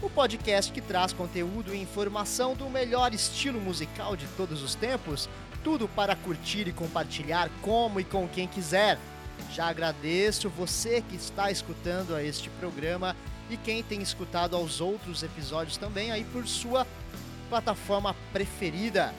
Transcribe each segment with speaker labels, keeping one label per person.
Speaker 1: o podcast que traz conteúdo e informação do melhor estilo musical de todos os tempos, tudo para curtir e compartilhar como e com quem quiser. Já agradeço você que está escutando a este programa e quem tem escutado aos outros episódios também aí por sua plataforma preferida.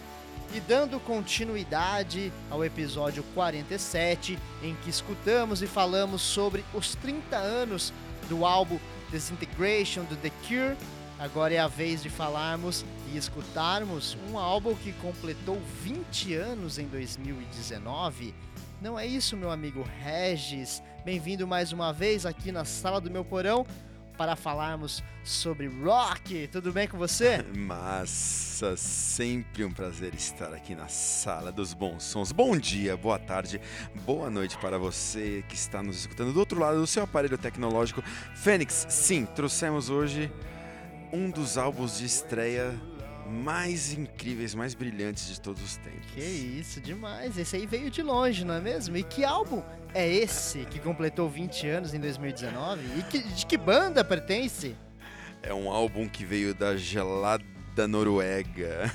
Speaker 1: E dando continuidade ao episódio 47, em que escutamos e falamos sobre os 30 anos do álbum Disintegration do The Cure. Agora é a vez de falarmos e escutarmos um álbum que completou 20 anos em 2019. Não é isso, meu amigo Regis? Bem-vindo mais uma vez aqui na sala do meu porão para falarmos sobre rock. Tudo bem com você?
Speaker 2: Massa, sempre um prazer estar aqui na sala dos bons sons. Bom dia, boa tarde, boa noite para você que está nos escutando do outro lado do seu aparelho tecnológico. Fênix, sim, trouxemos hoje um dos álbuns de estreia mais incríveis, mais brilhantes de todos os tempos.
Speaker 1: Que isso, demais. Esse aí veio de longe, não é mesmo? E que álbum é esse que completou 20 anos em 2019? E que, de que banda pertence?
Speaker 2: É um álbum que veio da gelada Noruega.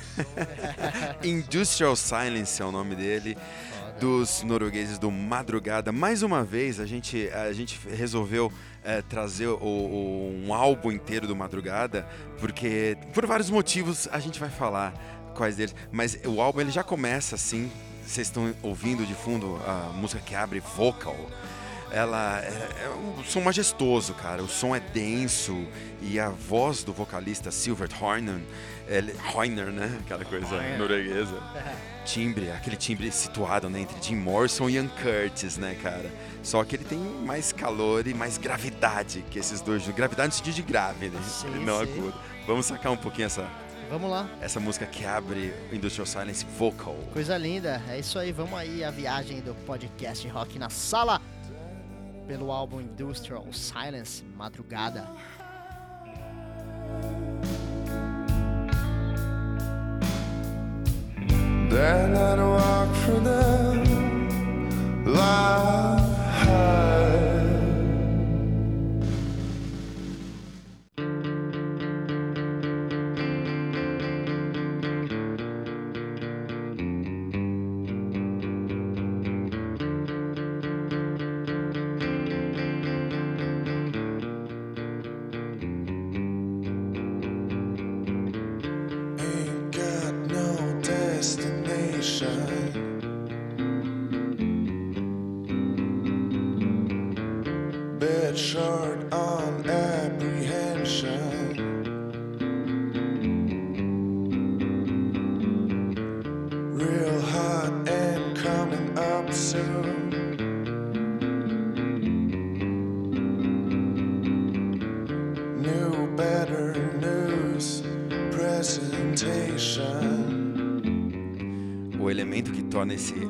Speaker 2: Industrial Silence é o nome dele dos noruegueses do Madrugada. Mais uma vez, a gente, a gente resolveu é, trazer o, o, um álbum inteiro do Madrugada, porque por vários motivos a gente vai falar quais deles. Mas o álbum ele já começa assim. Vocês estão ouvindo de fundo a música que abre vocal ela é, é, um som majestoso, cara. O som é denso e a voz do vocalista Silvert Horner, ele, Horner, né? Aquela coisa norueguesa. Timbre, aquele timbre situado né, entre Jim Morrison e Ian Curtis, né, cara? Só que ele tem mais calor e mais gravidade que esses dois. Gravidade no sentido de grave, né?
Speaker 1: Sim,
Speaker 2: não
Speaker 1: sim.
Speaker 2: agudo. Vamos sacar um pouquinho essa,
Speaker 1: Vamos lá.
Speaker 2: essa música que abre Industrial Silence Vocal.
Speaker 1: Coisa linda. É isso aí. Vamos aí a viagem do podcast Rock na Sala pelo álbum Industrial Silence Madrugada.
Speaker 3: Then I'd walk the light.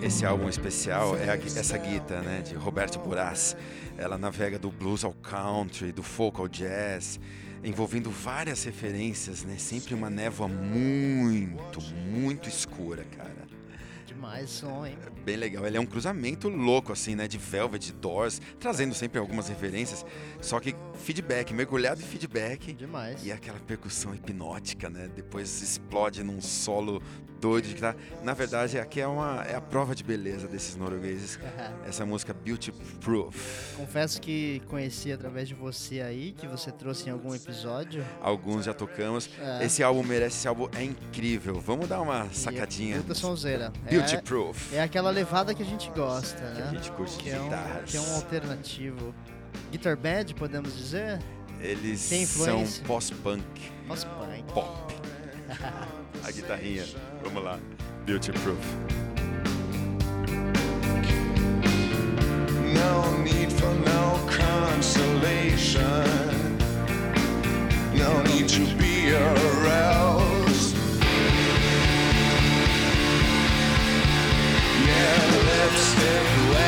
Speaker 2: Esse, álbum especial é a essa guitarra, né, de Roberto Buras. Ela navega do blues ao country, do folk ao jazz, envolvendo várias referências, né? Sempre uma névoa muito, muito escura, cara.
Speaker 1: Demais som, hein?
Speaker 2: Bem legal. Ele é um cruzamento louco, assim, né? De Velvet, Doors, trazendo sempre algumas referências. Só que feedback, mergulhado em feedback.
Speaker 1: Demais.
Speaker 2: E aquela percussão hipnótica, né? Depois explode num solo doido de guitarra. Na verdade, aqui é, uma, é a prova de beleza desses noruegueses. Essa música Beauty Proof.
Speaker 1: Confesso que conheci através de você aí, que você trouxe em algum episódio.
Speaker 2: Alguns já tocamos.
Speaker 1: É.
Speaker 2: Esse álbum merece, esse álbum é incrível. Vamos dar uma sacadinha.
Speaker 1: Puta sonzeira.
Speaker 2: Beauty
Speaker 1: É,
Speaker 2: Proof.
Speaker 1: é aquela levada que a gente gosta,
Speaker 2: Que
Speaker 1: né?
Speaker 2: a gente curte
Speaker 1: que é, um,
Speaker 2: guitarras.
Speaker 1: que é um alternativo. Guitar Band, podemos dizer?
Speaker 2: Eles são pós-punk,
Speaker 1: pai.
Speaker 2: pop. a guitarrinha. Vamos lá. Beauty Proof.
Speaker 3: No need for no consolation. No need to be aroused.
Speaker 2: lipstick.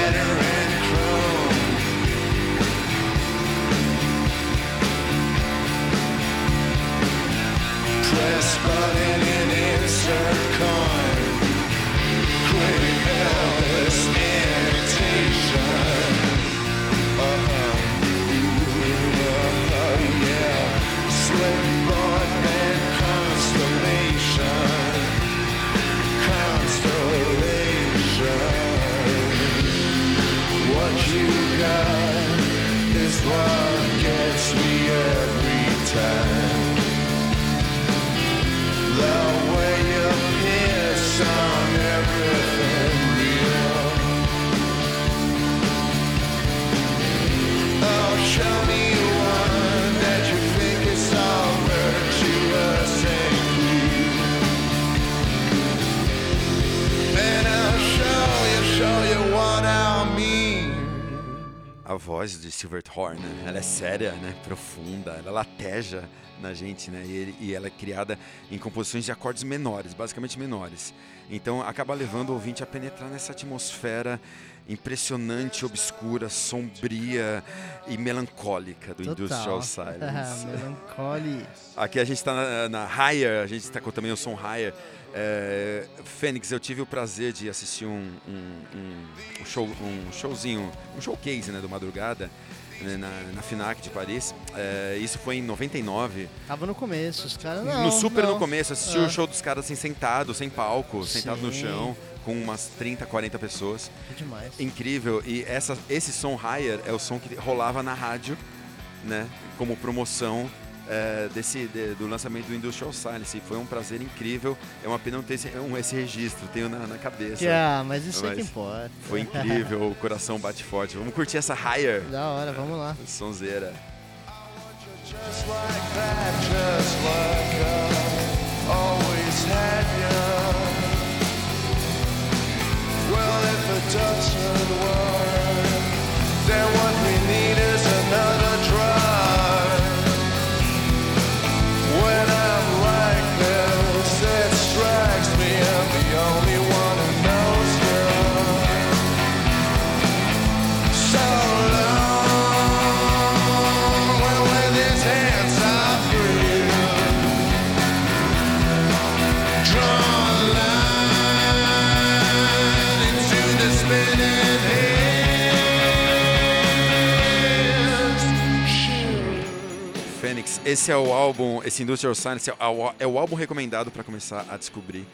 Speaker 2: Voz de Silverthorne, né? ela é séria, né? Profunda, ela lateja na gente, né? E, ele- e ela é criada em composições de acordes menores, basicamente menores. Então acaba levando o ouvinte a penetrar nessa atmosfera impressionante, obscura, sombria e melancólica do Industrial Silence.
Speaker 1: Melancholy.
Speaker 2: Aqui a gente está na, na Higher, a gente está com também o som Higher. É, Fênix, eu tive o prazer de assistir um, um- um- show, um showzinho, um showcase né, do Madrugada né, na, na FINAC de Paris. É, isso foi em 99.
Speaker 1: Tava no começo, os caras não.
Speaker 2: no super
Speaker 1: não.
Speaker 2: no começo, assisti
Speaker 1: Ah.
Speaker 2: o show dos caras assim, sentado, sem palco, sentado no
Speaker 1: Sim.
Speaker 2: chão, com umas 30, 40 pessoas.
Speaker 1: Que demais.
Speaker 2: Incrível. E essa, esse som Higher é o som que rolava na rádio, né? Como promoção é, desse, de- do lançamento do Industrial Silence. Foi um prazer incrível. É uma pena não ter esse, um, esse registro, tenho na, na cabeça.
Speaker 1: Que, ah, mas isso é que
Speaker 2: Mas
Speaker 1: importa.
Speaker 2: Foi incrível, o coração bate forte. Vamos curtir essa Higher.
Speaker 1: Da hora, vamos lá.
Speaker 2: Sonzeira.
Speaker 3: Just like that, just like
Speaker 2: esse é o álbum, esse Industrial Silence é o, é álbum recomendado para começar a descobrir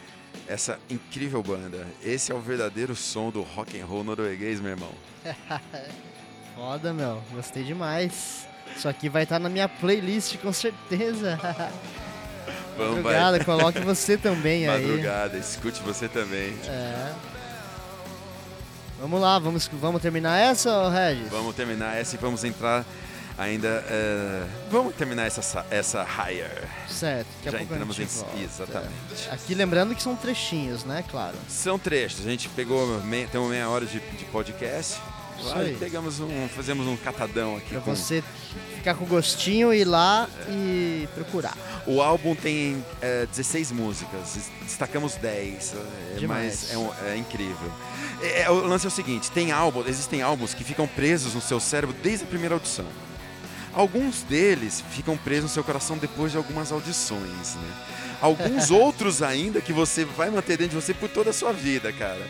Speaker 2: essa incrível banda. Esse é o verdadeiro som do rock and roll norueguês, meu irmão.
Speaker 1: Foda, meu. Gostei demais. Isso aqui vai estar na minha playlist, com certeza.
Speaker 2: Vamos,
Speaker 1: Obrigado, coloque você também aí.
Speaker 2: Madrugada, escute você também.
Speaker 1: É. Vamos lá, vamos, vamos terminar essa, Regis?
Speaker 2: Vamos terminar essa e vamos entrar ainda. é, vamos terminar essa, sa- essa higher.
Speaker 1: Certo, daqui a
Speaker 2: Já entramos em.
Speaker 1: volta.
Speaker 2: Exatamente.
Speaker 1: Aqui lembrando que são trechinhos, né? Claro.
Speaker 2: São trechos. A gente pegou. Meia, temos meia hora de, de podcast. Lá
Speaker 1: aí.
Speaker 2: pegamos um. Fazemos um catadão aqui.
Speaker 1: Pra
Speaker 2: com-
Speaker 1: você ficar com gostinho, ir lá e procurar.
Speaker 2: O álbum tem é, 16 músicas, des- destacamos 10, é,
Speaker 1: Demais.
Speaker 2: mas é, um- é incrível. É, é, o lance é o seguinte, tem álbum, existem álbuns que ficam presos no seu cérebro desde a primeira audição. Alguns deles ficam presos no seu coração depois de algumas audições, né? Alguns outros ainda que você vai manter dentro de você por toda a sua vida, cara.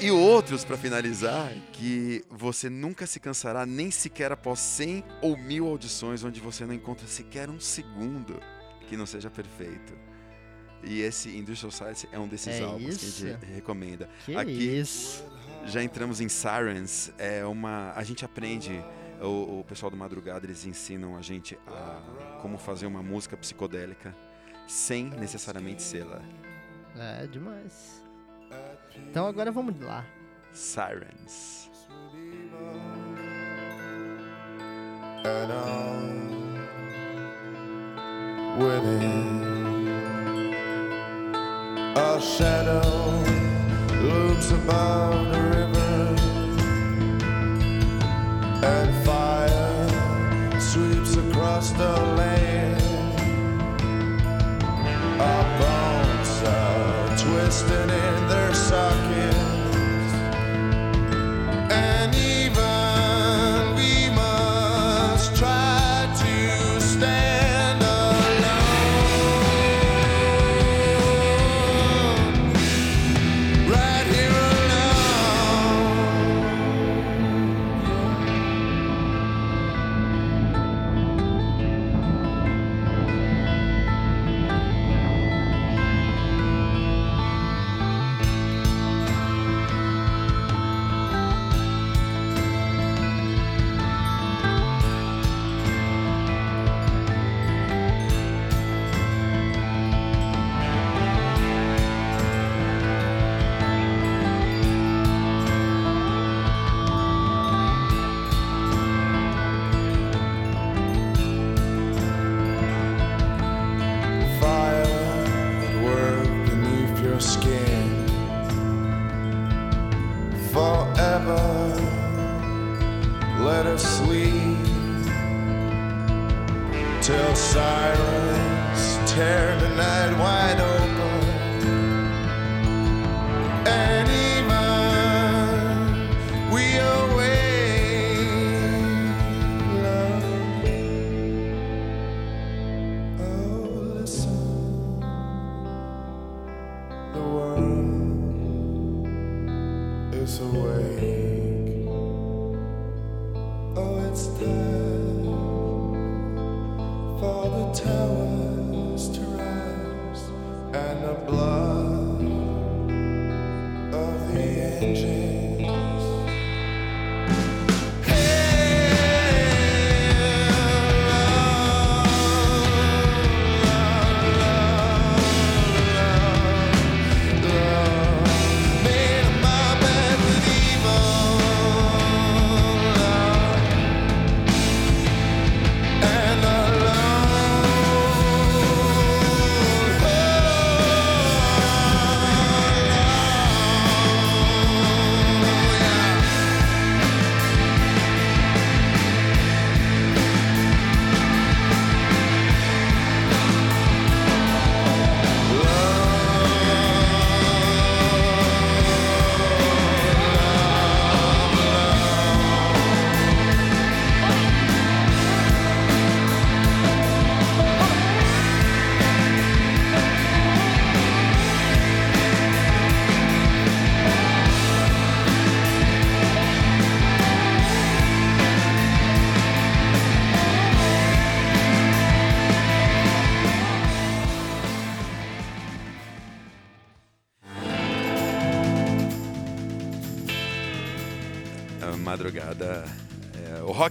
Speaker 2: E outros, pra finalizar, que você nunca se cansará nem sequer após 100 ou mil audições onde você não encontra sequer um segundo que não seja perfeito. E esse Industrial Silence é um desses
Speaker 1: É
Speaker 2: álbuns que a
Speaker 1: isso?
Speaker 2: gente recomenda.
Speaker 1: Que
Speaker 2: Aqui
Speaker 1: isso.
Speaker 2: já entramos em Sirens, é uma a gente aprende o, o pessoal do Madrugada eles ensinam a gente a como fazer uma música psicodélica sem necessariamente ser lá.
Speaker 1: É, demais. Então agora vamos lá.
Speaker 2: Sirens.
Speaker 3: and on within a shadow looms above crystal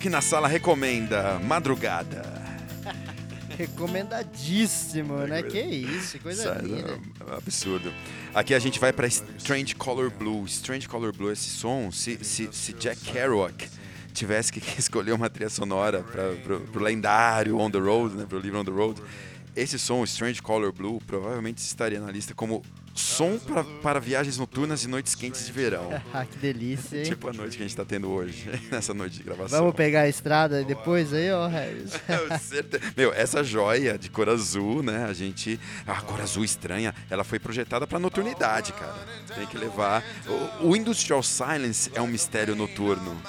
Speaker 3: é, o Rock na Sala recomenda Madrugada.
Speaker 1: Recomendadíssimo, né? Que isso, coisa
Speaker 3: Sério,
Speaker 1: linda.
Speaker 3: é um absurdo. Aqui a gente vai pra Strange Color Blue. Strange Color Blue, esse som, se, se, se Jack Kerouac tivesse que escolher uma trilha sonora pro, pro lendário On the Road, né, pro livro On the Road, esse som, Strange Color Blue, provavelmente estaria na lista como som pra, para viagens noturnas e noites quentes de verão.
Speaker 1: Ah, que delícia, hein?
Speaker 3: tipo a noite que a gente tá tendo hoje, nessa noite de gravação.
Speaker 1: Vamos pegar a estrada depois aí, ó,
Speaker 3: certe- Meu, essa joia de cor azul, né? A gente. A cor azul estranha, ela foi projetada pra noturnidade, cara. Tem que levar. O, o Industrial Silence é um mistério noturno.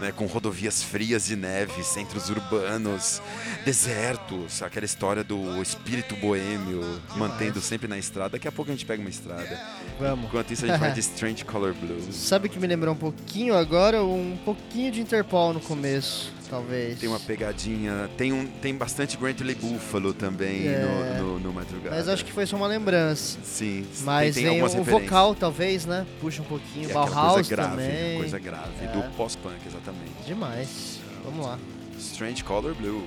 Speaker 3: Né, com rodovias frias de neve, centros urbanos, desertos, aquela história do espírito boêmio mantendo sempre na estrada. Daqui a pouco a gente pega uma estrada.
Speaker 1: Vamos.
Speaker 3: Enquanto isso, a gente vai de Strange Color Blues.
Speaker 1: Sabe o que me lembrou um pouquinho agora? Um pouquinho de Interpol no começo, talvez.
Speaker 3: Tem uma pegadinha, tem, um, tem bastante Brantley Buffalo também
Speaker 1: É.
Speaker 3: no, no, no Madrugada.
Speaker 1: Mas acho que foi só uma lembrança.
Speaker 3: Sim,
Speaker 1: Mas
Speaker 3: tem, tem
Speaker 1: o vocal, talvez, né? Puxa um pouquinho.
Speaker 3: Aquela
Speaker 1: Bauhaus
Speaker 3: coisa grave,
Speaker 1: também.
Speaker 3: coisa grave,
Speaker 1: É.
Speaker 3: do pós-punk, exatamente.
Speaker 1: Demais. Vamos lá.
Speaker 3: Strange Color Blue.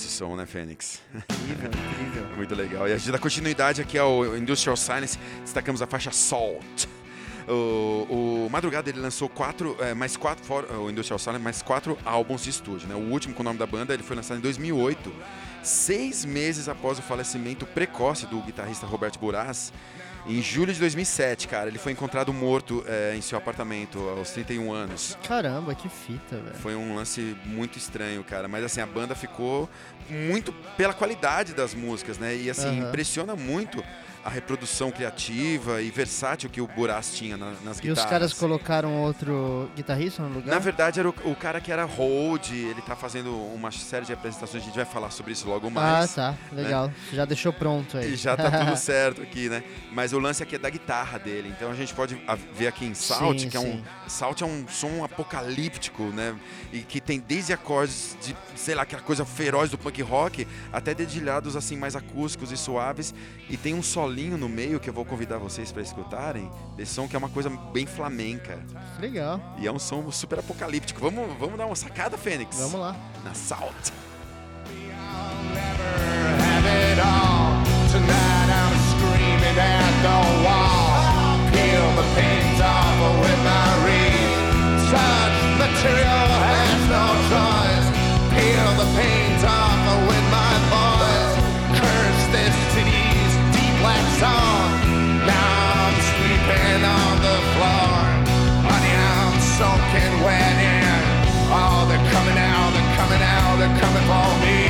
Speaker 3: Esse som, né, Fênix?
Speaker 1: Incrível, incrível.
Speaker 3: Muito legal. E a gente dá continuidade aqui ao Industrial Silence, destacamos a faixa Salt. O, o Madrugada ele lançou quatro, é, mais quatro, fora- o Industrial Silence, mais quatro álbuns de estúdio. Né? O último com o nome da banda ele foi lançado em 2008
Speaker 2: seis meses após o falecimento precoce do guitarrista Roberto Buraz. Em julho de 2007, cara, ele foi encontrado morto é, em seu apartamento aos 31 anos.
Speaker 1: Caramba, que fita, velho.
Speaker 2: Foi um lance muito estranho, cara. Mas assim, a banda ficou muito pela qualidade das músicas, né? E assim,
Speaker 1: Aham.
Speaker 2: impressiona muito a reprodução criativa e versátil que o Buraz tinha na- nas
Speaker 1: E
Speaker 2: guitarras.
Speaker 1: os caras colocaram outro guitarrista no lugar?
Speaker 2: Na verdade, era o, o cara que era hold, ele tá fazendo uma série de apresentações, a gente vai falar sobre isso logo
Speaker 1: ah,
Speaker 2: mais.
Speaker 1: tá. Legal. Você já deixou pronto aí.
Speaker 2: E já tá tudo certo aqui, né? Mas o lance aqui é da guitarra dele. Então a gente pode ver aqui em Salt,
Speaker 1: Sim,
Speaker 2: que é um.
Speaker 1: sim.
Speaker 2: Salt é um som apocalíptico, né? E que tem desde acordes de, sei lá, aquela coisa feroz do punk rock, até dedilhados assim mais acústicos e suaves. E tem um solinho no meio que eu vou convidar vocês para escutarem. Desse som que é uma coisa bem flamenca.
Speaker 1: Legal.
Speaker 2: E é um som super apocalíptico. Vamos, vamos dar uma sacada, Fênix?
Speaker 1: Vamos lá.
Speaker 2: Na Salt.
Speaker 3: material has no choice. Peel the paint off song. Now I'm sleeping on the floor. Honey, I'm soaking wet in. Oh, they're coming out, they're coming out, they're coming for me.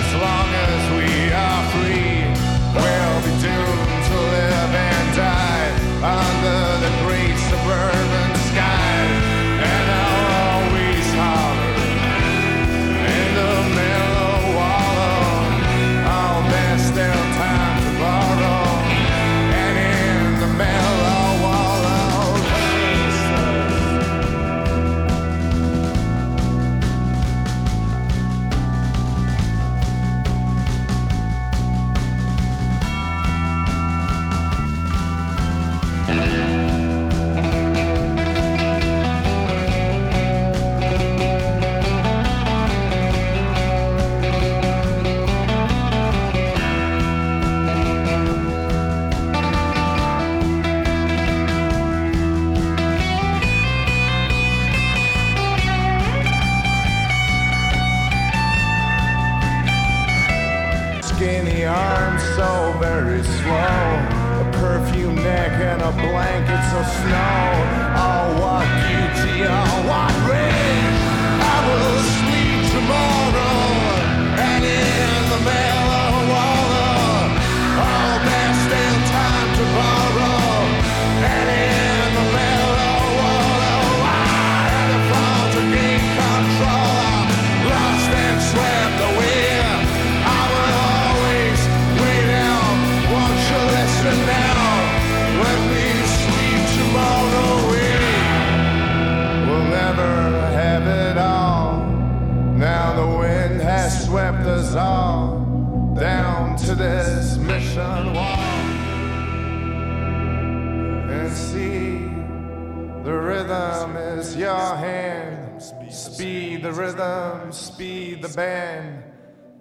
Speaker 3: As long as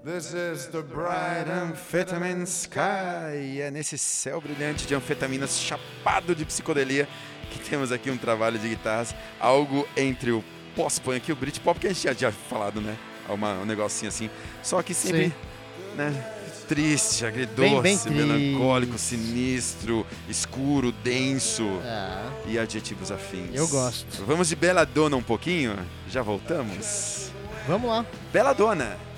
Speaker 3: This is the bright
Speaker 2: Amphetamine Sky. É nesse céu brilhante de anfetaminas chapado de psicodelia que temos aqui um trabalho de guitarras, algo entre o pós-punk e o Britpop, que a gente já tinha falado, né? Uma, um negocinho assim. Só que sempre,
Speaker 1: Sim.
Speaker 2: né? Triste, agridoce,
Speaker 1: Bem, bem triste.
Speaker 2: melancólico, sinistro, escuro, denso
Speaker 1: Ah,
Speaker 2: e adjetivos afins.
Speaker 1: Eu gosto.
Speaker 2: Vamos de Belladonna um pouquinho? Já voltamos?
Speaker 1: vamos lá.
Speaker 2: Belladonna!
Speaker 3: and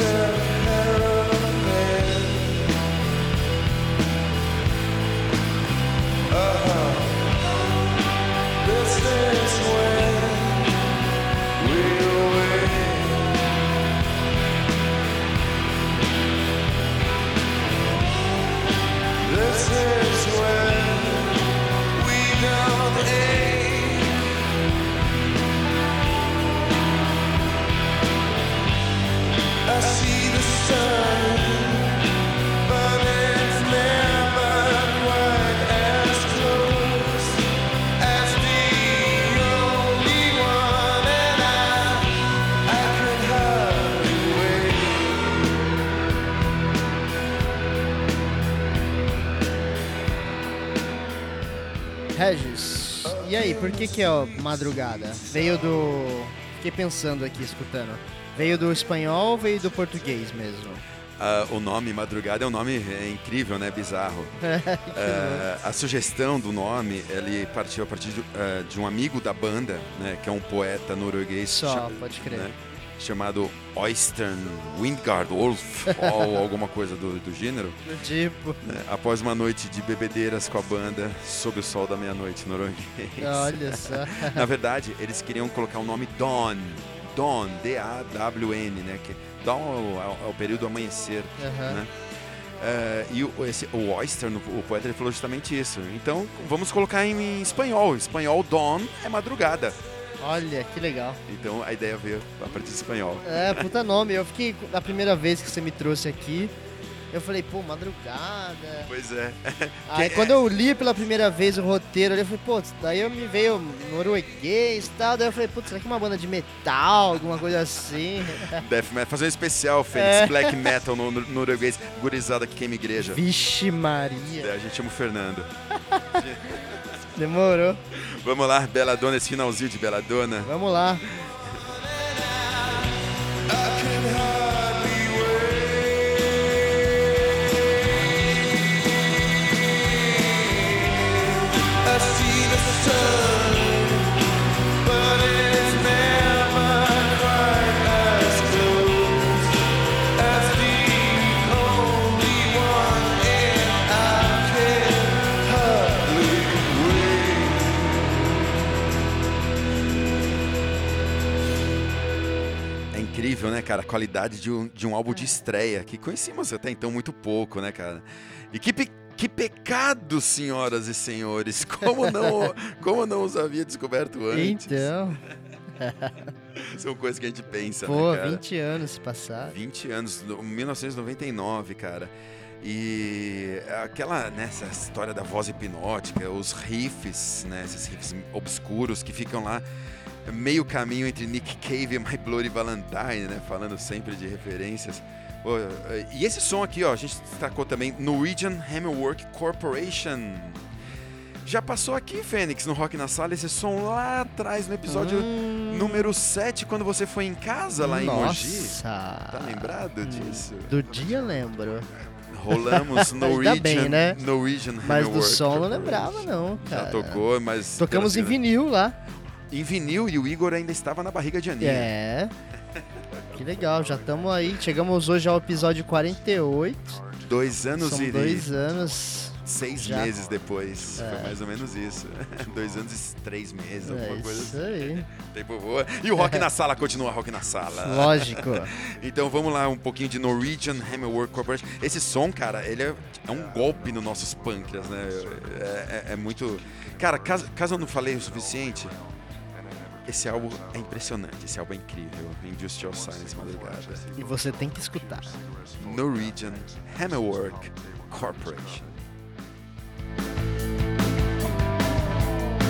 Speaker 1: answer por que que é ó, madrugada? Veio do... Fiquei pensando aqui, escutando. Veio do espanhol ou veio do português mesmo?
Speaker 2: Ah, o nome Madrugada é um nome é, incrível, né? Bizarro. Ah, a sugestão do nome, ele partiu a partir de, ah, de um amigo da banda, né? Que é um poeta norueguês
Speaker 1: Só, pode crer.
Speaker 2: né, chamado Øystein Windgard Wolf, ou alguma coisa do, do gênero.
Speaker 1: Tipo,
Speaker 2: né, após uma noite de bebedeiras com a banda, sob o sol da meia-noite norueguês.
Speaker 1: olha só.
Speaker 2: Na verdade, eles queriam colocar o nome Dawn. Dawn, D-A-W-N, né? Que Dawn é o, é o período do amanhecer,
Speaker 1: Aham.
Speaker 2: né? É, e o, esse, o Oyster, o poeta, ele falou justamente isso. Então, vamos colocar em, em espanhol. Espanhol, Dawn é madrugada.
Speaker 1: Olha, que legal.
Speaker 2: Então, a ideia veio a partir do espanhol.
Speaker 1: É, puta nome. Eu fiquei, a primeira vez que você me trouxe aqui, eu falei, pô, madrugada.
Speaker 2: Pois é.
Speaker 1: Aí quando eu li pela primeira vez o roteiro, ali, eu falei, pô, daí eu me veio norueguês e tal. Daí eu falei, putz, será que é uma banda de metal, alguma coisa assim?
Speaker 2: Death Metal. Fazer um especial, Fênix,
Speaker 1: É.
Speaker 2: Black Metal no, no norueguês, gurizada que queima igreja.
Speaker 1: Vixe Maria.
Speaker 2: É, a gente chama o Fernando.
Speaker 1: Demorou.
Speaker 2: Vamos lá, Beladona, esse finalzinho de Beladona.
Speaker 1: Vamos lá.
Speaker 2: Incrível, né, cara? A qualidade de um, de um álbum de estreia, que conhecíamos até então muito pouco, né, cara? E que, pe- que pecado, senhoras e senhores! Como não, como não os havia descoberto antes?
Speaker 1: Então,
Speaker 2: São coisas que a gente pensa,
Speaker 1: pô,
Speaker 2: né, cara?
Speaker 1: 20 anos passaram.
Speaker 2: 20 anos, no- 1999, cara. E aquela, né, essa história da voz hipnótica, os riffs, né, esses riffs obscuros que ficam lá meio caminho entre Nick Cave e My Bloody Valentine, né, falando sempre de referências. E esse som aqui, ó, a gente destacou também Norwegian Hammerwork Corporation. Já passou aqui, Fênix, no Rock na Sala, esse som lá atrás, no episódio
Speaker 1: Hum,
Speaker 2: número 7, quando você foi em casa lá em Mogi.
Speaker 1: Nossa.
Speaker 2: Tá lembrado disso?
Speaker 1: Do dia lembro.
Speaker 2: Rolamos
Speaker 1: Ainda
Speaker 2: Norwegian,
Speaker 1: bem, né?
Speaker 2: Norwegian
Speaker 1: Mas do som não lembrava, não,
Speaker 2: Já
Speaker 1: cara.
Speaker 2: tocou, mas...
Speaker 1: Tocamos em vinil lá.
Speaker 2: Em vinil e o Igor ainda estava na barriga de Aninha.
Speaker 1: É. Que legal, já estamos aí. Chegamos hoje ao episódio 48.
Speaker 2: Dois anos
Speaker 1: São
Speaker 2: e
Speaker 1: dois anos.
Speaker 2: seis
Speaker 1: já.
Speaker 2: meses depois.
Speaker 1: É.
Speaker 2: Foi mais ou menos isso. Dois anos e três meses,
Speaker 1: É
Speaker 2: alguma coisa
Speaker 1: isso
Speaker 2: assim.
Speaker 1: aí.
Speaker 2: Tempo voa. E o Rock na Sala continua Rock na Sala.
Speaker 1: Lógico.
Speaker 2: Então vamos lá, um pouquinho de Norwegian Hammerwork Corporation. Esse som, cara, ele é, é um golpe nos nossos pâncreas, né? É, é- é muito. Cara, caso, caso eu não falei o suficiente, esse álbum é impressionante, esse álbum é incrível. Industrial Science Madrugada.
Speaker 1: E você tem que escutar.
Speaker 2: Norwegian Hammerwork Corporation.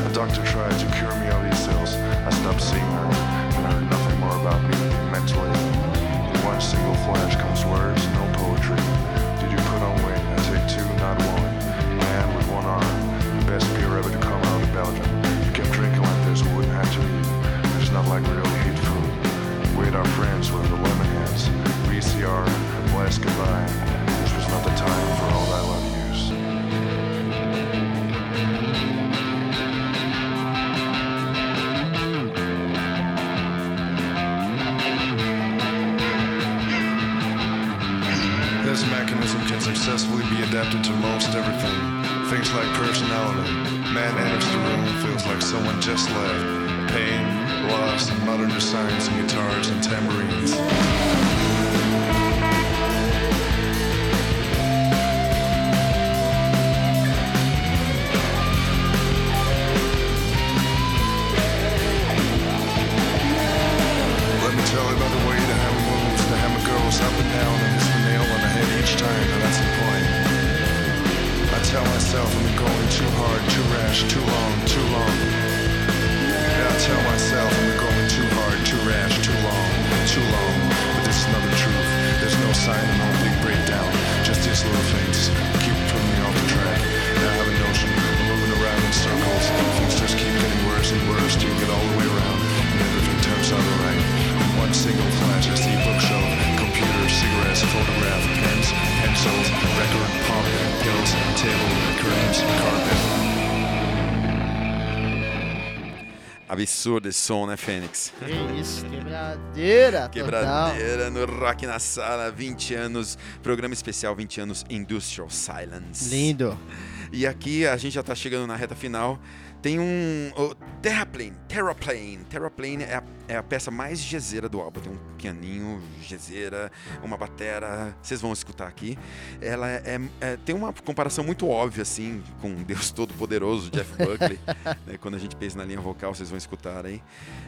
Speaker 3: A doctor tried to cure me of these ills. I stopped seeing her and heard nothing more about me mentally. In one single flash comes words, no
Speaker 2: Absurdo esse som, né, Fênix?
Speaker 1: Que isso, quebradeira, total.
Speaker 2: Quebradeira no Rock na Sala, 20 anos, programa especial 20 anos Industrial Silence.
Speaker 1: Lindo.
Speaker 2: E aqui a gente já tá chegando na reta final. Tem um. o Terraplane. Terraplane. Terraplane é a, é a peça mais jazeira do álbum. Tem um pianinho, jazeira, uma batera. Vocês vão escutar aqui. Ela é, é- tem uma comparação muito óbvia, assim, com Deus Todo-Poderoso, Jeff Buckley. né? Quando a gente pensa na linha vocal, vocês vão escutar aí.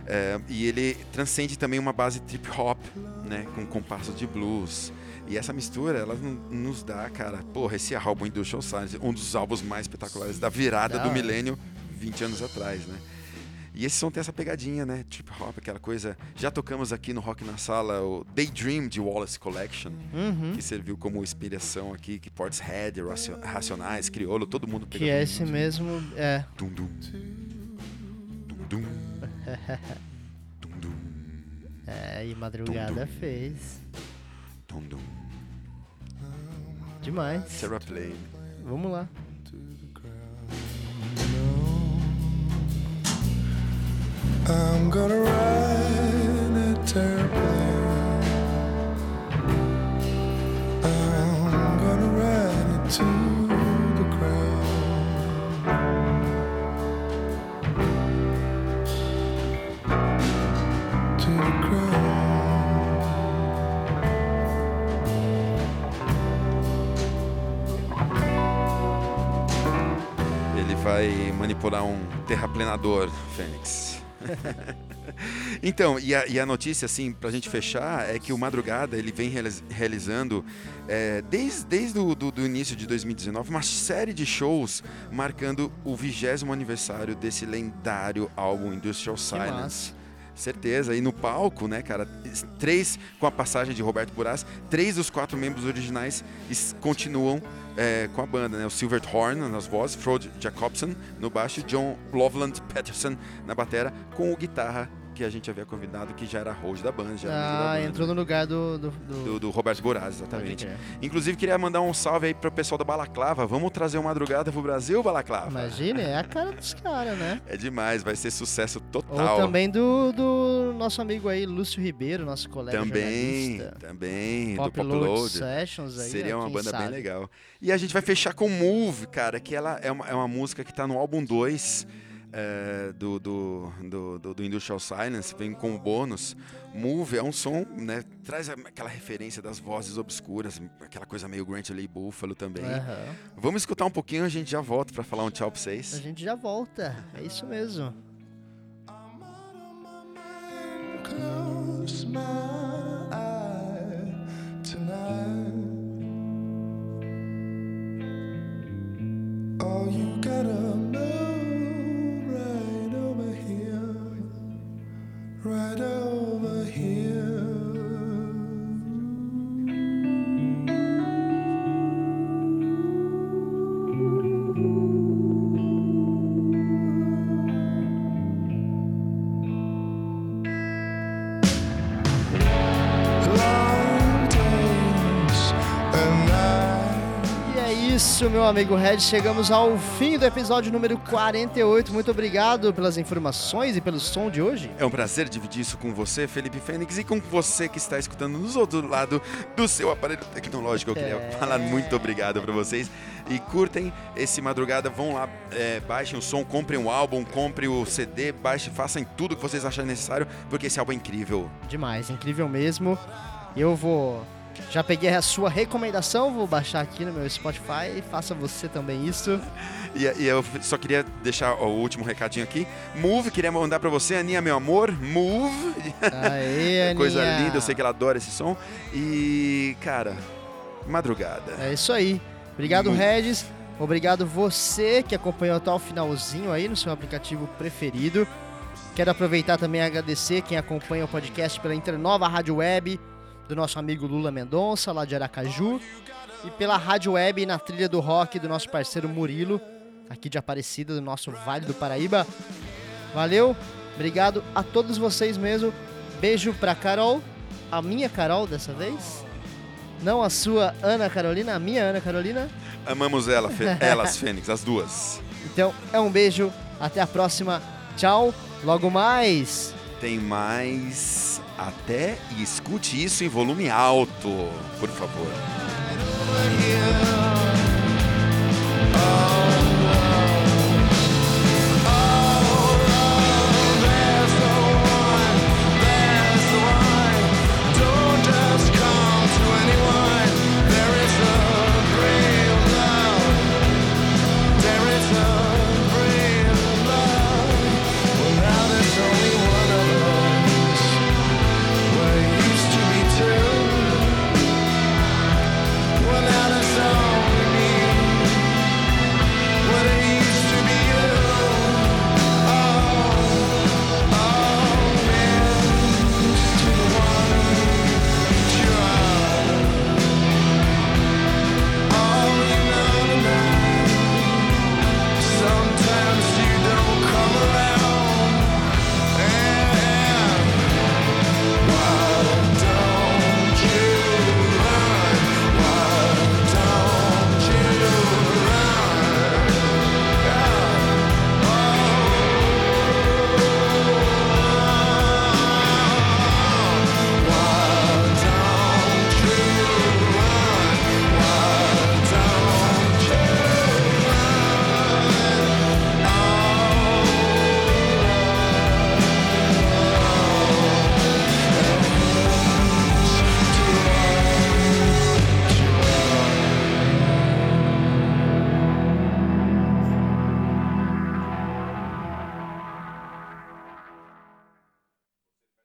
Speaker 2: É, e ele transcende também uma base trip hop, né? Com compassos de blues. E essa mistura, ela nos dá, cara, porra, esse álbum Industrial Science, um dos álbuns mais espetaculares da virada
Speaker 1: Da
Speaker 2: do milênio, 20 anos atrás, né? E esse som tem essa pegadinha, né? Trip hop, aquela coisa. Já tocamos aqui no Rock na Sala o Daydream de Wallace Collection,
Speaker 1: Uhum.
Speaker 2: que serviu como inspiração aqui, que Portishead, Racio- Racionais, Criolo, todo mundo pegou.
Speaker 1: Que é esse mesmo, é.
Speaker 2: Dum, dum. Dum, dum. Dum, dum.
Speaker 1: É, e madrugada fez.
Speaker 2: Dum, dum.
Speaker 1: Demais.
Speaker 2: Terraplane.
Speaker 1: Vamos lá.
Speaker 3: I'm gonna ride a airplane. I'm gonna ride it to the ground. To the ground.
Speaker 2: Ele vai manipular um terraplenador, Fênix. então, e a, e a notícia, assim, pra gente fechar, é que o Madrugada, ele vem realiz- realizando, é, desde, desde o do, do início de 2019, uma série de shows marcando o vigésimo aniversário desse lendário álbum Industrial Silence. Certeza. E no palco, né, cara, três, com a passagem de Roberto Buraz, três dos quatro membros originais continuam é, com a banda, né? O Silver Horn nas vozes, Frode Jacobson no baixo, John Loveland Patterson na batera, com o guitarra que a gente havia convidado, que já era host da da
Speaker 1: Ah, entrou no lugar do. do, do-
Speaker 2: do, do Roberto Buraz, exatamente. Inclusive, queria mandar um salve aí pro pessoal da Balaclava. Vamos trazer uma madrugada pro Brasil, Balaclava?
Speaker 1: Imagina, é a cara dos caras, né?
Speaker 2: É demais, vai ser sucesso
Speaker 1: Ou
Speaker 2: total.
Speaker 1: também do, do nosso amigo aí, Lúcio Ribeiro, nosso colega
Speaker 2: Também, também, do
Speaker 1: Pop
Speaker 2: Pop
Speaker 1: Load
Speaker 2: Load.
Speaker 1: Sessions aí,
Speaker 2: Seria uma banda bem
Speaker 1: sabe.
Speaker 2: legal. E a gente vai fechar com Move, cara, que ela é uma, é uma música que tá no álbum 2 do, do, do, do, do Industrial Silence, vem com o bônus. Move é um som, né? Traz aquela referência das vozes obscuras, aquela coisa meio Grant Lee Buffalo também.
Speaker 1: Aham.
Speaker 2: Vamos escutar um pouquinho, a gente já volta pra falar um tchau pra
Speaker 1: A
Speaker 2: vocês.
Speaker 1: gente já volta. É isso mesmo.
Speaker 3: Close my eye tonight. Oh, you gotta know
Speaker 1: brighter isso, meu amigo Red. Chegamos ao fim do episódio número 48. Muito obrigado pelas informações e pelo som de hoje.
Speaker 2: É um prazer dividir isso com você, Felipe Fênix, e com você que está escutando nos outro lado do seu aparelho tecnológico. Eu queria
Speaker 1: É.
Speaker 2: falar muito obrigado para vocês. E curtem esse madrugada, vão lá, é, baixem o som, comprem o álbum, comprem o CD, baixem, façam tudo que vocês acharem necessário, porque esse álbum é incrível.
Speaker 1: Demais, incrível mesmo. Eu vou. Já peguei a sua recomendação, vou baixar aqui no meu Spotify e faça você também isso.
Speaker 2: E, e eu só queria deixar o último recadinho aqui. Move, queria mandar para você, Aninha, meu amor. Move.
Speaker 1: Aê, Aninha.
Speaker 2: Coisa linda, eu sei que ela adora esse som. E, cara, madrugada.
Speaker 1: É isso aí. Obrigado,
Speaker 2: Muito.
Speaker 1: Regis. Obrigado você que acompanhou até o finalzinho aí no seu aplicativo preferido. Quero aproveitar também e agradecer quem acompanha o podcast pela Internova Rádio Web, do nosso amigo Lula Mendonça, lá de Aracaju, e pela Rádio Web na trilha do rock do nosso parceiro Murilo, aqui de Aparecida, do nosso Vale do Paraíba. Valeu, obrigado a todos vocês mesmo. Beijo pra Carol, a minha Carol dessa vez. Não a sua Ana Carolina, a minha Ana Carolina.
Speaker 2: Amamos ela, elas, Fênix, as duas.
Speaker 1: Então é um beijo, até a próxima. Tchau Logo mais,
Speaker 2: Tem mais. Até e escute isso em volume alto, por favor.